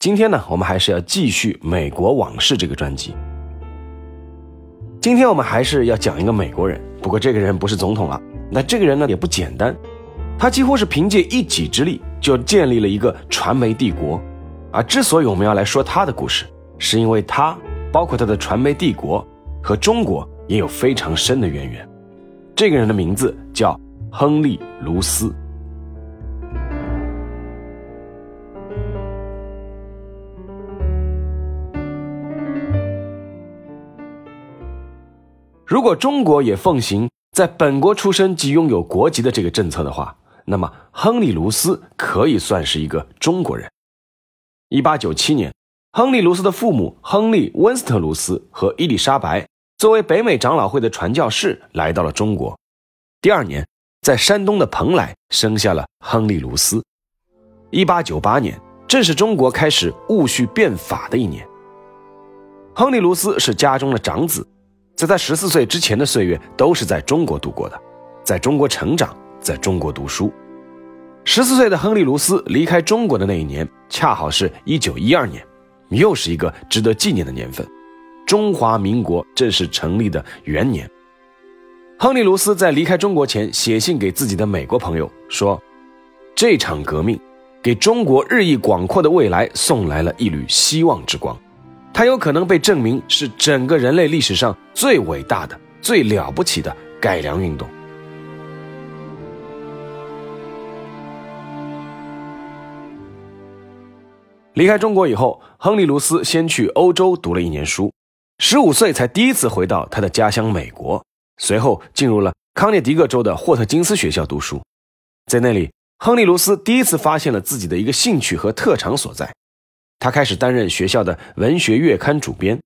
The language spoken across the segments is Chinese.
今天呢，我们还是要继续《美国往事》这个专辑。今天我们还是要讲一个美国人，不过这个人不是总统了。那这个人呢也不简单，他几乎是凭借一己之力就建立了一个传媒帝国。而之所以我们要来说他的故事，是因为他包括他的传媒帝国和中国也有非常深的渊源。这个人的名字叫亨利·卢斯。如果中国也奉行在本国出生即拥有国籍的这个政策的话，那么亨利·卢斯可以算是一个中国人。一八九七年，亨利·卢斯的父母亨利·温斯特·卢斯和伊丽莎白作为北美长老会的传教士来到了中国。第二年，在山东的蓬莱生下了亨利·卢斯。一八九八年，正是中国开始戊戌变法的一年。亨利·卢斯是家中的长子。在他十四岁之前的岁月都是在中国度过的，在中国成长，在中国读书。十四岁的亨利·卢斯离开中国的那一年，恰好是一九一二年，又是一个值得纪念的年份。中华民国正式成立的元年。亨利·卢斯在离开中国前写信给自己的美国朋友说：“这场革命给中国日益广阔的未来送来了一缕希望之光。”它有可能被证明是整个人类历史上最伟大的、最了不起的改良运动。离开中国以后，亨利·卢斯先去欧洲读了一年书，十五岁才第一次回到他的家乡美国，随后进入了康涅狄格州的霍特金斯学校读书。在那里，亨利·卢斯第一次发现了自己的一个兴趣和特长所在。他开始担任学校的文学月刊主编。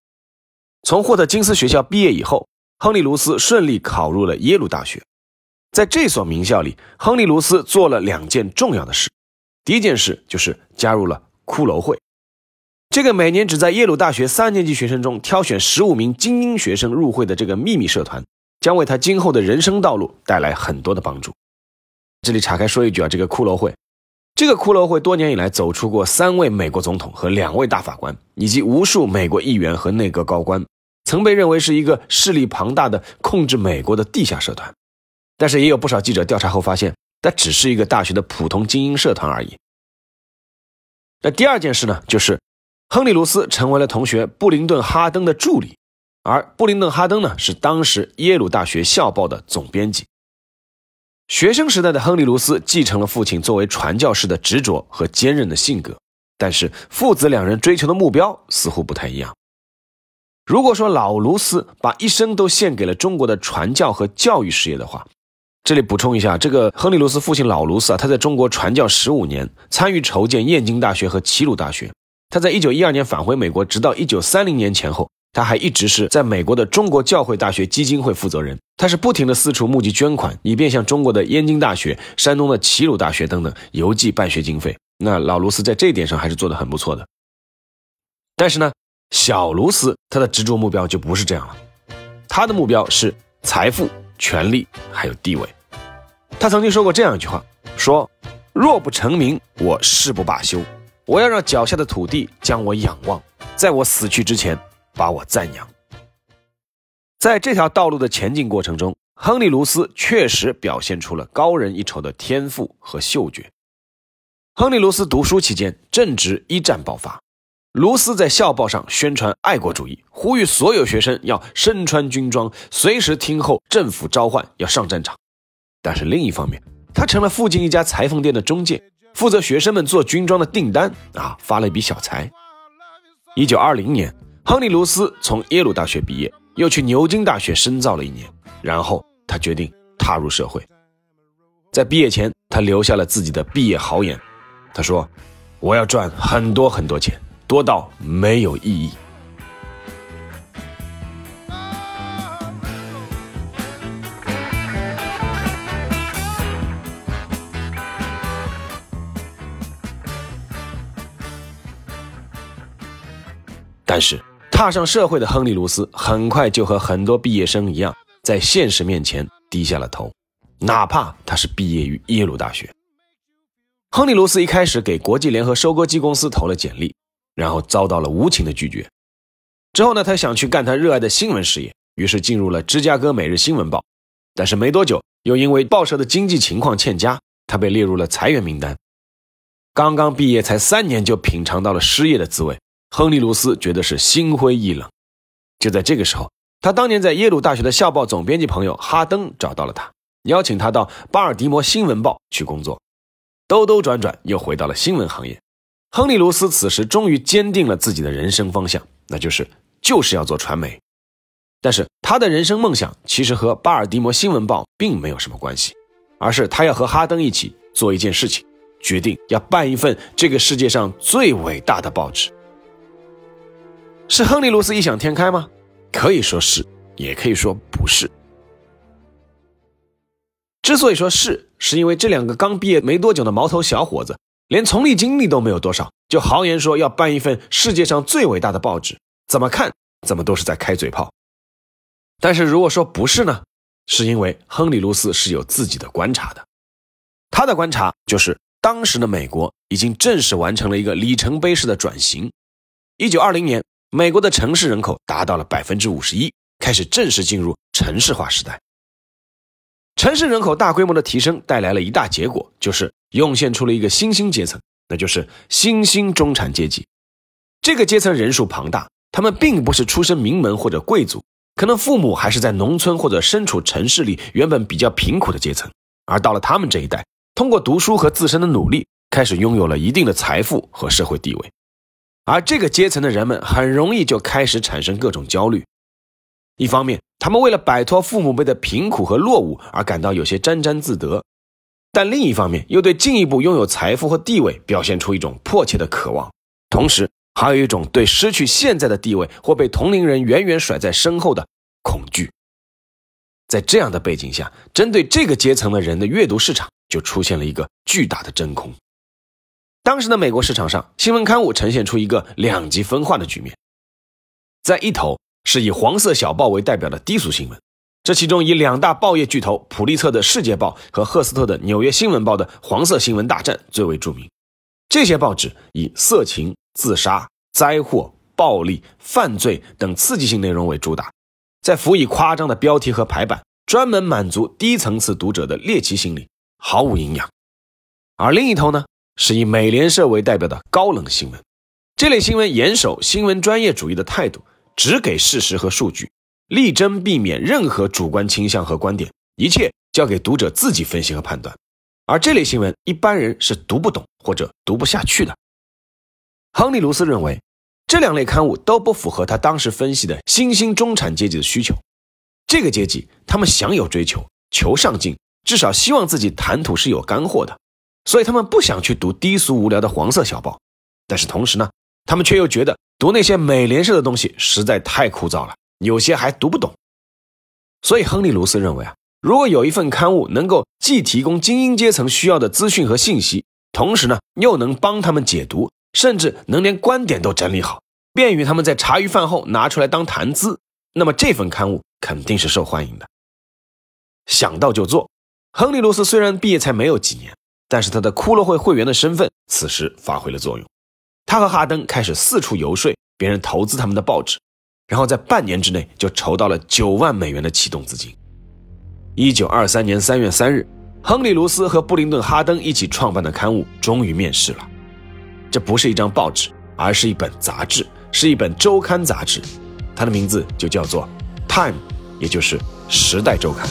从霍特金斯学校毕业以后，亨利·卢斯顺利考入了耶鲁大学。在这所名校里，亨利·卢斯做了两件重要的事。第一件事就是加入了骷髅会，这个每年只在耶鲁大学三年级学生中挑选十五名精英学生入会的这个秘密社团，将为他今后的人生道路带来很多的帮助。这里岔开说一句啊，这个骷髅会。这个骷髅会多年以来走出过三位美国总统和两位大法官，以及无数美国议员和内阁高官，曾被认为是一个势力庞大的控制美国的地下社团。但是也有不少记者调查后发现，它只是一个大学的普通精英社团而已。那第二件事呢，就是亨利·卢斯成为了同学布林顿·哈登的助理，而布林顿·哈登呢，是当时耶鲁大学校报的总编辑。学生时代的亨利·卢斯继承了父亲作为传教士的执着和坚韧的性格，但是父子两人追求的目标似乎不太一样。如果说老卢斯把一生都献给了中国的传教和教育事业的话，这里补充一下，这个亨利·卢斯父亲老卢斯啊，他在中国传教十五年，参与筹建燕京大学和齐鲁大学。他在一九一二年返回美国，直到一九三零年前后。他还一直是在美国的中国教会大学基金会负责人，他是不停的四处募集捐款，以便向中国的燕京大学、山东的齐鲁大学等等邮寄办学经费。那老卢斯在这一点上还是做得很不错的。但是呢，小卢斯他的执着目标就不是这样了，他的目标是财富、权力还有地位。他曾经说过这样一句话：说若不成名，我誓不罢休。我要让脚下的土地将我仰望，在我死去之前。把我赞扬，在这条道路的前进过程中，亨利·卢斯确实表现出了高人一筹的天赋和嗅觉。亨利·卢斯读书期间，正值一战爆发，卢斯在校报上宣传爱国主义，呼吁所有学生要身穿军装，随时听候政府召唤，要上战场。但是另一方面，他成了附近一家裁缝店的中介，负责学生们做军装的订单啊，发了一笔小财。一九二零年。亨利卢斯从耶鲁大学毕业又去牛津大学深造了一年然后他决定踏入社会。在毕业前他留下了自己的毕业豪言。他说我要赚很多很多钱多到没有意义。但是踏上社会的亨利·卢斯很快就和很多毕业生一样，在现实面前低下了头，哪怕他是毕业于耶鲁大学。亨利·卢斯一开始给国际联合收割机公司投了简历，然后遭到了无情的拒绝。之后呢，他想去干他热爱的新闻事业，于是进入了芝加哥每日新闻报。但是没多久，又因为报社的经济情况欠佳，他被列入了裁员名单。刚刚毕业才三年，就品尝到了失业的滋味，亨利·卢斯觉得是心灰意冷。就在这个时候，他当年在耶鲁大学的校报总编辑朋友哈登找到了他，邀请他到巴尔的摩新闻报去工作。兜兜转转，又回到了新闻行业。亨利·卢斯此时终于坚定了自己的人生方向，那就是就是要做传媒。但是他的人生梦想其实和巴尔的摩新闻报并没有什么关系，而是他要和哈登一起做一件事情，决定要办一份这个世界上最伟大的报纸。是亨利·卢斯异想天开吗？可以说是，也可以说不是。之所以说是，是因为这两个刚毕业没多久的毛头小伙子，连从业经历都没有多少，就豪言说要办一份世界上最伟大的报纸，怎么看怎么都是在开嘴炮。但是如果说不是呢，是因为亨利·卢斯是有自己的观察的，他的观察就是当时的美国已经正式完成了一个里程碑式的转型。一九二零年，美国的城市人口达到了百分之五十一，开始正式进入城市化时代。城市人口大规模的提升带来了一大结果，就是涌现出了一个新兴阶层，那就是新兴中产阶级。这个阶层人数庞大，他们并不是出身名门或者贵族，可能父母还是在农村或者身处城市里原本比较贫苦的阶层。而到了他们这一代，通过读书和自身的努力，开始拥有了一定的财富和社会地位。而这个阶层的人们很容易就开始产生各种焦虑。一方面，他们为了摆脱父母辈的贫苦和落伍而感到有些沾沾自得，但另一方面又对进一步拥有财富和地位表现出一种迫切的渴望，同时还有一种对失去现在的地位或被同龄人远远甩在身后的恐惧。在这样的背景下，针对这个阶层的人的阅读市场就出现了一个巨大的真空。当时的美国市场上，新闻刊物呈现出一个两极分化的局面，在一头。是以黄色小报为代表的低俗新闻，这其中以两大报业巨头普利策的《世界报》和赫斯特的《纽约新闻报》的黄色新闻大战最为著名。这些报纸以色情、自杀、灾祸、暴力、犯罪等刺激性内容为主打，再辅以夸张的标题和排版，专门满足低层次读者的猎奇心理，毫无营养。而另一头呢，是以美联社为代表的高冷新闻，这类新闻严守新闻专业主义的态度。只给事实和数据，力争避免任何主观倾向和观点，一切交给读者自己分析和判断。而这类新闻一般人是读不懂或者读不下去的。亨利·卢斯认为，这两类刊物都不符合他当时分析的新兴中产阶级的需求。这个阶级他们想有追求，求上进，至少希望自己谈吐是有干货的，所以他们不想去读低俗无聊的黄色小报。但是同时呢，他们却又觉得。读那些美联社的东西实在太枯燥了，有些还读不懂。所以，亨利·卢斯认为啊，如果有一份刊物能够既提供精英阶层需要的资讯和信息，同时呢又能帮他们解读，甚至能连观点都整理好，便于他们在茶余饭后拿出来当谈资，那么这份刊物肯定是受欢迎的。想到就做，亨利·卢斯虽然毕业才没有几年，但是他的骷髅会会员的身份此时发挥了作用。他和哈登开始四处游说别人投资他们的报纸，然后在半年之内就筹到了九万美元的启动资金。一九二三年三月三日，亨利·卢斯和布林顿·哈登一起创办的刊物终于面世了。这不是一张报纸，而是一本杂志，是一本周刊杂志，它的名字就叫做《Time》，也就是《时代周刊》。《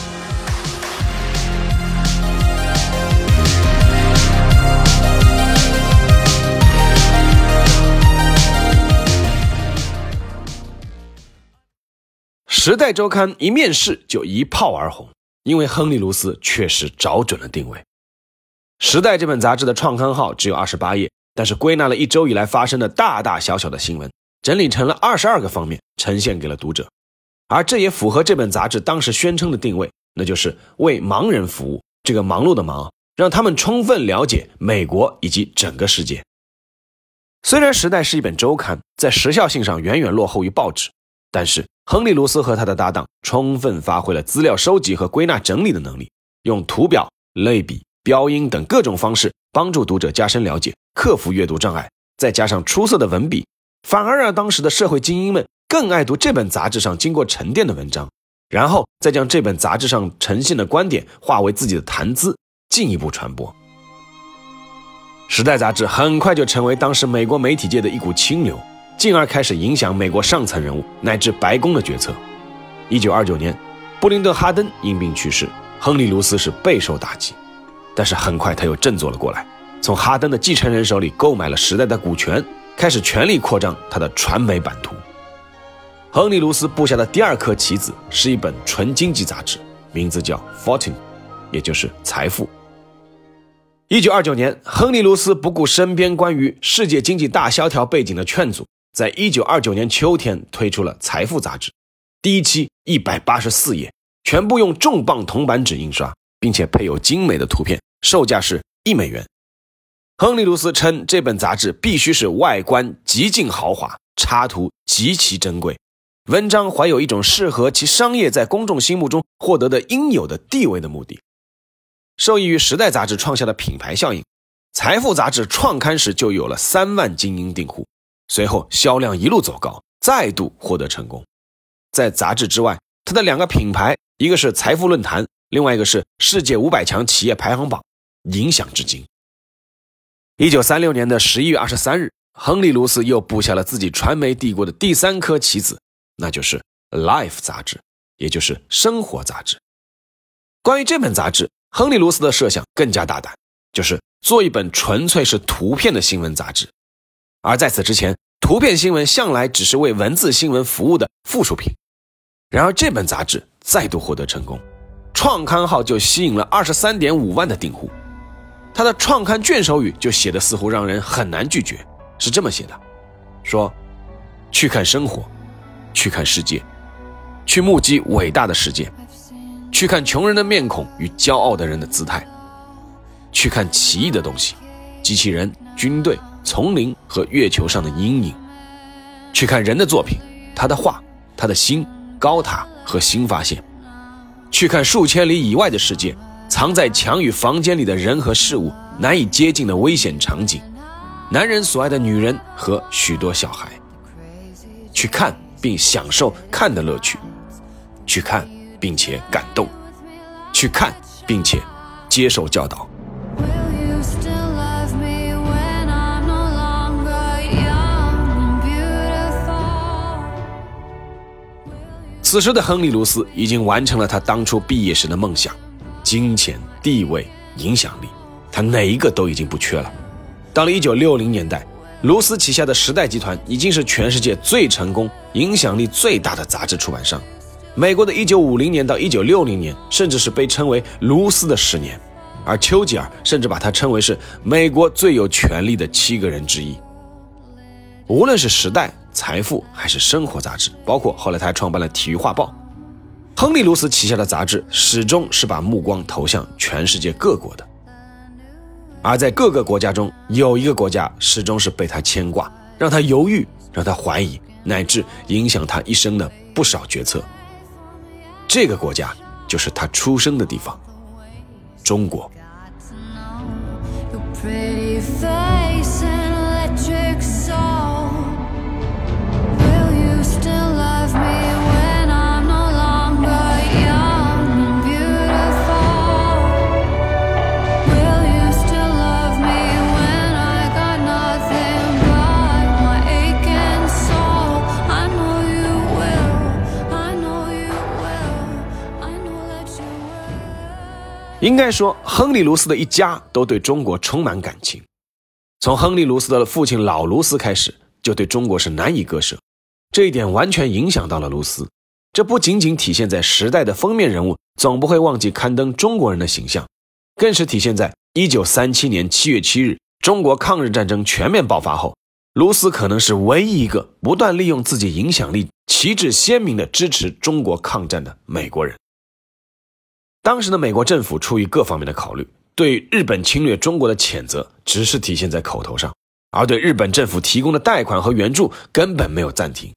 时代周刊》一面世就一炮而红，因为亨利·卢斯确实找准了定位。《时代》这本杂志的创刊号只有二十八页，但是归纳了一周以来发生的大大小小的新闻，整理成了二十二个方面，呈现给了读者。而这也符合这本杂志当时宣称的定位，那就是为盲人服务。这个忙碌的忙，让他们充分了解美国以及整个世界。虽然《时代》是一本周刊，在时效性上远远落后于报纸，但是亨利·卢斯和他的搭档充分发挥了资料收集和归纳整理的能力，用图表、类比、标音等各种方式帮助读者加深了解，克服阅读障碍，再加上出色的文笔，反而让当时的社会精英们更爱读这本杂志上经过沉淀的文章，然后再将这本杂志上呈现的观点化为自己的谈资，进一步传播。《时代》杂志很快就成为当时美国媒体界的一股清流，进而开始影响美国上层人物乃至白宫的决策。一九二九年，布林顿·哈登因病去世，亨利·卢斯是备受打击，但是很快他又振作了过来，从哈登的继承人手里购买了《时代》的股权，开始全力扩张他的传媒版图。亨利·卢斯布下的第二颗棋子是一本纯经济杂志，名字叫《Fortune》，也就是财富。一九二九年，亨利·卢斯不顾身边关于世界经济大萧条背景的劝阻，在一九二九年秋天推出了《财富》杂志。第一期一百八十四页，全部用重磅铜版纸印刷，并且配有精美的图片，售价是一美元。亨利·卢斯称，这本杂志必须是外观极尽豪华，插图极其珍贵，文章怀有一种适合其商业在公众心目中获得的应有的地位的目的。受益于《时代》杂志创下的品牌效应，《财富》杂志创刊时就有了三万精英订户，随后销量一路走高，再度获得成功。在杂志之外，它的两个品牌，一个是财富论坛，另外一个是世界五百强企业排行榜，影响至今。一九三六年的十一月二十三日，亨利·卢斯又布下了自己传媒帝国的第三颗棋子，那就是《Life》杂志，也就是《生活》杂志。关于这本杂志。亨利·卢斯的设想更加大胆，就是做一本纯粹是图片的新闻杂志。而在此之前，图片新闻向来只是为文字新闻服务的附属品。然而，这本杂志再度获得成功，创刊号就吸引了二十三点五万的订户。他的创刊卷首语就写的似乎让人很难拒绝，是这么写的：说，去看生活，去看世界，去目击伟大的世界。去看穷人的面孔与骄傲的人的姿态，去看奇异的东西，机器人、军队、丛林和月球上的阴影，去看人的作品，他的画，他的心，高塔和新发现，去看数千里以外的世界，藏在墙与房间里的人和事物，难以接近的危险场景，男人所爱的女人和许多小孩，去看并享受看的乐趣，去看。并且感动，去看，并且接受教导。此时的亨利·卢斯已经完成了他当初毕业时的梦想：金钱、地位、影响力，他哪一个都已经不缺了。到了一九六零年代，卢斯旗下的时代集团已经是全世界最成功、影响力最大的杂志出版商。美国的1950年到1960年，甚至是被称为卢斯的十年，而丘吉尔甚至把他称为是美国最有权力的七个人之一。无论是《时代》《财富》还是《生活》杂志，包括后来他还创办了《体育画报》，亨利·卢斯旗下的杂志始终是把目光投向全世界各国的。而在各个国家中，有一个国家始终是被他牵挂，让他犹豫，让他怀疑，乃至影响他一生的不少决策。这个国家就是他出生的地方，中国。应该说，亨利·卢斯的一家都对中国充满感情。从亨利·卢斯的父亲老卢斯开始，就对中国是难以割舍。这一点完全影响到了卢斯。这不仅仅体现在《时代》的封面人物总不会忘记刊登中国人的形象，更是体现在1937年7月7日中国抗日战争全面爆发后，卢斯可能是唯一一个不断利用自己影响力、旗帜鲜明的支持中国抗战的美国人。当时的美国政府出于各方面的考虑，对日本侵略中国的谴责只是体现在口头上，而对日本政府提供的贷款和援助根本没有暂停。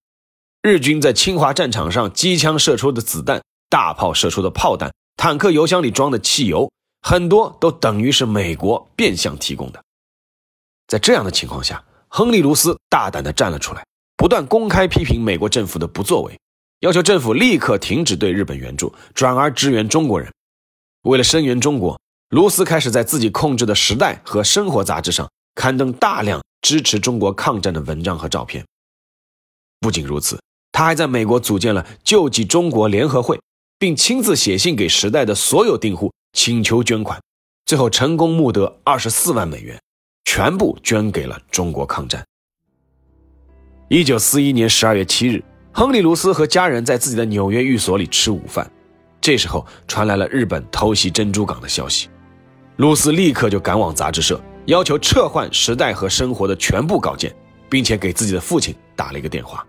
日军在侵华战场上机枪射出的子弹、大炮射出的炮弹、坦克油箱里装的汽油，很多都等于是美国变相提供的。在这样的情况下，亨利·卢斯大胆地站了出来，不断公开批评美国政府的不作为，要求政府立刻停止对日本援助，转而支援中国人。为了声援中国，卢斯开始在自己控制的《时代》和《生活》杂志上刊登大量支持中国抗战的文章和照片。不仅如此，他还在美国组建了救济中国联合会，并亲自写信给《时代》的所有订户请求捐款，最后成功募得二十四万美元，全部捐给了中国抗战。一九四一年十二月七日，亨利·卢斯和家人在自己的纽约寓所里吃午饭。这时候传来了日本偷袭珍珠港的消息，露丝立刻就赶往杂志社，要求撤换《时代》和《生活》的全部稿件，并且给自己的父亲打了一个电话。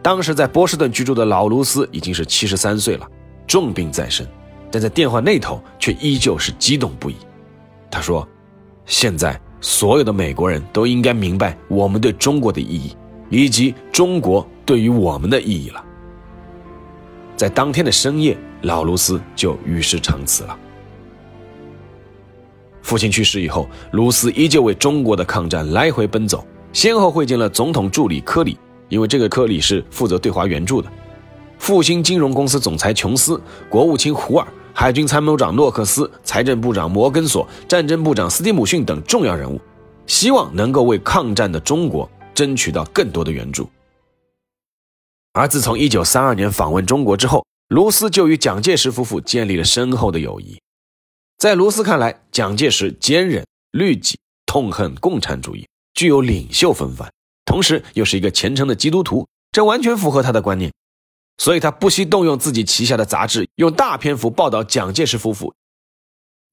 当时在波士顿居住的老卢斯已经是七十三岁了，重病在身，但在电话那头却依旧是激动不已。他说：“现在所有的美国人都应该明白我们对中国的意义，以及中国对于我们的意义了。”在当天的深夜，老卢斯就与世长辞了。父亲去世以后，卢斯依旧为中国的抗战来回奔走，先后会见了总统助理科里，因为这个科里是负责对华援助的；复兴金融公司总裁琼斯、国务卿胡尔、海军参谋长诺克斯、财政部长摩根索、战争部长斯蒂姆逊等重要人物，希望能够为抗战的中国争取到更多的援助。而自从1932年访问中国之后，卢斯就与蒋介石夫妇建立了深厚的友谊。在卢斯看来，蒋介石坚忍、律己、痛恨共产主义，具有领袖风范，同时又是一个虔诚的基督徒，这完全符合他的观念。所以他不惜动用自己旗下的杂志，用大篇幅报道蒋介石夫妇。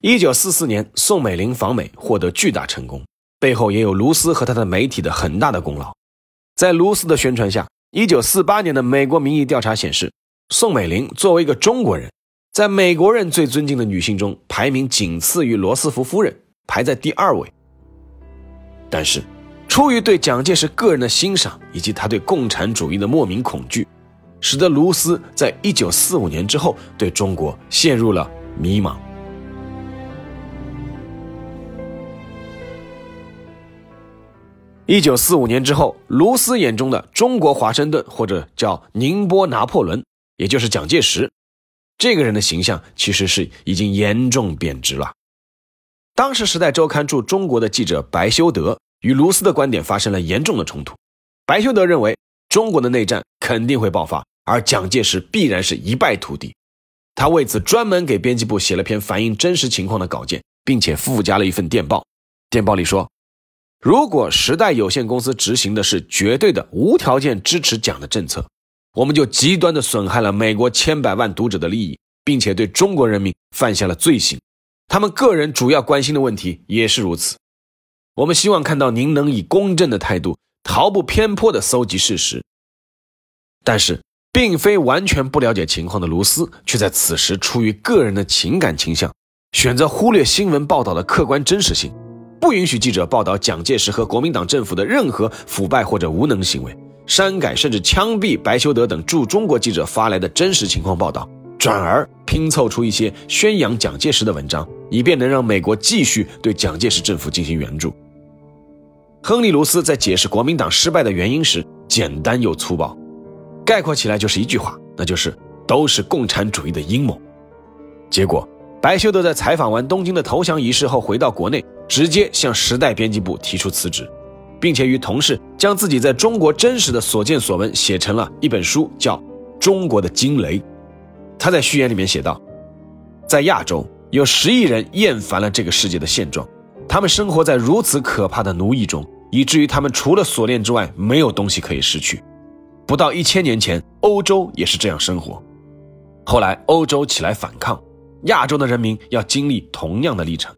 1944年，宋美龄访美获得巨大成功，背后也有卢斯和他的媒体的很大的功劳。在卢斯的宣传下。一九四八年的美国民意调查显示，宋美龄作为一个中国人，在美国人最尊敬的女性中排名仅次于罗斯福夫人，排在第二位。但是，出于对蒋介石个人的欣赏以及他对共产主义的莫名恐惧，使得卢斯在一九四五年之后对中国陷入了迷茫。一九四五年之后，卢斯眼中的中国华盛顿，或者叫宁波拿破仑，也就是蒋介石，这个人的形象其实是已经严重贬值了。当时《时代周刊》驻中国的记者白修德与卢斯的观点发生了严重的冲突。白修德认为中国的内战肯定会爆发，而蒋介石必然是一败涂地。他为此专门给编辑部写了篇反映真实情况的稿件，并且附加了一份电报。电报里说。如果时代有限公司执行的是绝对的无条件支持蒋的政策，我们就极端的损害了美国千百万读者的利益，并且对中国人民犯下了罪行。他们个人主要关心的问题也是如此。我们希望看到您能以公正的态度，毫不偏颇的搜集事实。但是，并非完全不了解情况的卢斯，却在此时出于个人的情感倾向，选择忽略新闻报道的客观真实性。不允许记者报道蒋介石和国民党政府的任何腐败或者无能行为，删改甚至枪毙白修德等驻中国记者发来的真实情况报道，转而拼凑出一些宣扬蒋介石的文章，以便能让美国继续对蒋介石政府进行援助。亨利·卢斯在解释国民党失败的原因时，简单又粗暴，概括起来就是一句话，那就是都是共产主义的阴谋。结果，白修德在采访完东京的投降仪式后，回到国内。直接向《时代》编辑部提出辞职，并且与同事将自己在中国真实的所见所闻写成了一本书，叫《中国的惊雷》。他在序言里面写道：“在亚洲有十亿人厌烦了这个世界的现状，他们生活在如此可怕的奴役中，以至于他们除了锁链之外没有东西可以失去。不到一千年前，欧洲也是这样生活。后来欧洲起来反抗，亚洲的人民要经历同样的历程。”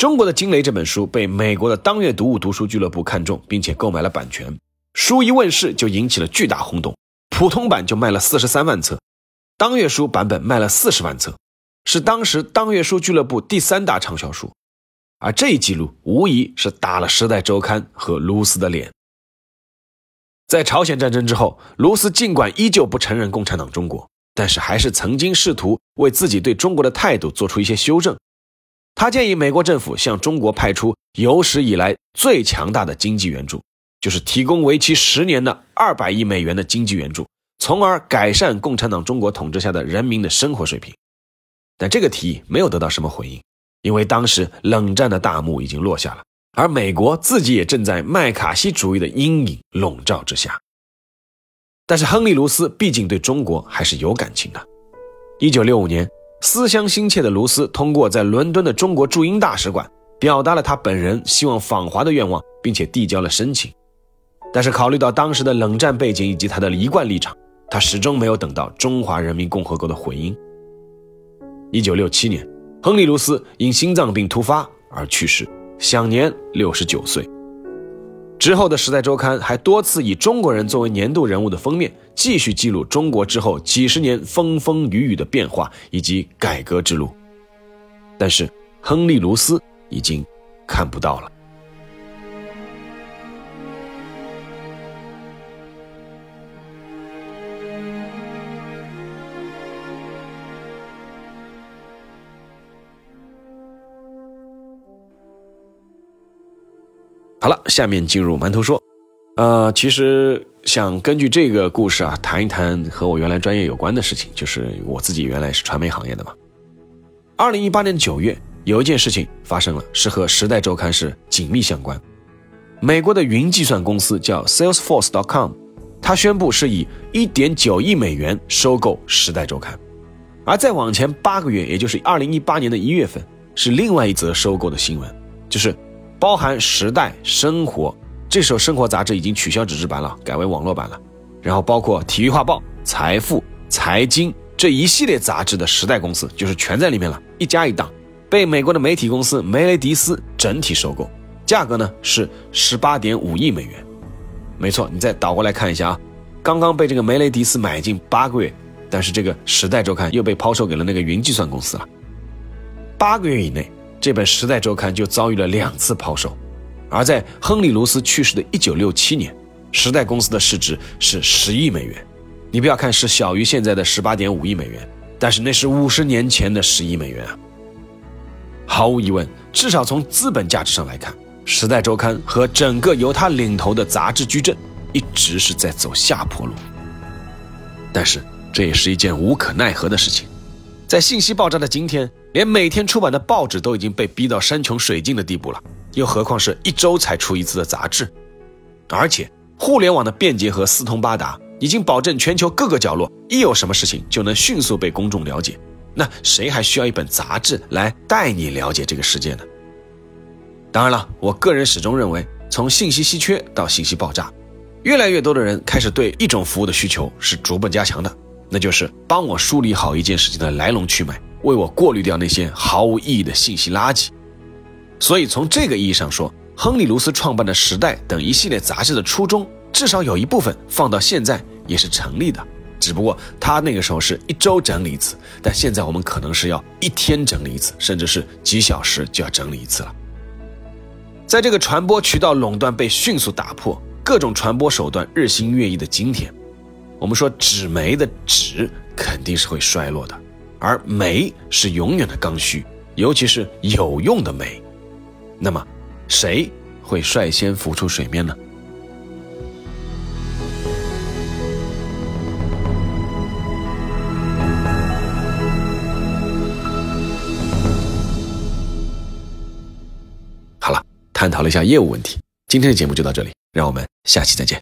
中国的惊雷这本书被美国的当月读物读书俱乐部看中，并且购买了版权。书一问世就引起了巨大轰动，普通版就卖了四十三万册，当月书版本卖了四十万册，是当时当月书俱乐部第三大畅销书。而这一记录无疑是打了《时代周刊》和卢斯的脸。在朝鲜战争之后，卢斯尽管依旧不承认共产党中国，但是还是曾经试图为自己对中国的态度做出一些修正。他建议美国政府向中国派出有史以来最强大的经济援助，就是提供为期十年的二百亿美元的经济援助，从而改善共产党中国统治下的人民的生活水平。但这个提议没有得到什么回应，因为当时冷战的大幕已经落下了。而美国自己也正在麦卡锡主义的阴影笼罩之下。但是亨利·卢斯毕竟对中国还是有感情的。一九六五年，思乡心切的卢斯通过在伦敦的中国驻英大使馆，表达了他本人希望访华的愿望，并且递交了申请。但是考虑到当时的冷战背景以及他的一贯立场，他始终没有等到中华人民共和国的回音。一九六七年，亨利·卢斯因心脏病突发而去世。享年六十九岁。之后的《时代周刊》还多次以中国人作为年度人物的封面，继续记录中国之后几十年风风雨雨的变化以及改革之路。但是，亨利·卢斯已经看不到了。下面进入馒头说。呃，其实想根据这个故事啊，谈一谈和我原来专业有关的事情，就是我自己原来是传媒行业的嘛。二零一八年九月，有一件事情发生了，是和《时代周刊》是紧密相关。美国的云计算公司叫 Salesforce.com，它宣布是以一点九亿美元收购《时代周刊》。而再往前八个月，也就是二零一八年的一月份，是另外一则收购的新闻，就是。包含《时代》《生活》，这时候《生活》杂志已经取消纸质版了，改为网络版了。然后包括《体育画报》《财富》《财经》这一系列杂志的《时代》公司，就是全在里面了，一家一档，被美国的媒体公司梅雷迪斯整体收购，价格呢是十八点五亿美元。没错，你再倒过来看一下啊，刚刚被这个梅雷迪斯买进八个月，但是这个《时代周刊》又被抛售给了那个云计算公司了，八个月以内。这本《时代周刊》就遭遇了两次抛售，而在亨利·卢斯去世的一九六七年，时代公司的市值是十亿美元。你不要看是小于现在的十八点五亿美元，但是那是五十年前的十亿美元啊！毫无疑问，至少从资本价值上来看，《时代周刊》和整个由他领头的杂志矩阵一直是在走下坡路。但是这也是一件无可奈何的事情。在信息爆炸的今天，连每天出版的报纸都已经被逼到山穷水尽的地步了，又何况是一周才出一次的杂志？而且，互联网的便捷和四通八达，已经保证全球各个角落一有什么事情就能迅速被公众了解。那谁还需要一本杂志来带你了解这个世界呢？当然了，我个人始终认为，从信息稀缺到信息爆炸，越来越多的人开始对一种服务的需求是逐步加强的。那就是帮我梳理好一件事情的来龙去脉，为我过滤掉那些毫无意义的信息垃圾。所以从这个意义上说，亨利·卢斯创办的《时代》等一系列杂志的初衷，至少有一部分放到现在也是成立的。只不过他那个时候是一周整理一次，但现在我们可能是要一天整理一次，甚至是几小时就要整理一次了。在这个传播渠道垄断被迅速打破，各种传播手段日新月异的今天。我们说纸媒的纸肯定是会衰落的，而煤是永远的刚需，尤其是有用的煤。那么，谁会率先浮出水面呢？好了，探讨了一下业务问题，今天的节目就到这里，让我们下期再见。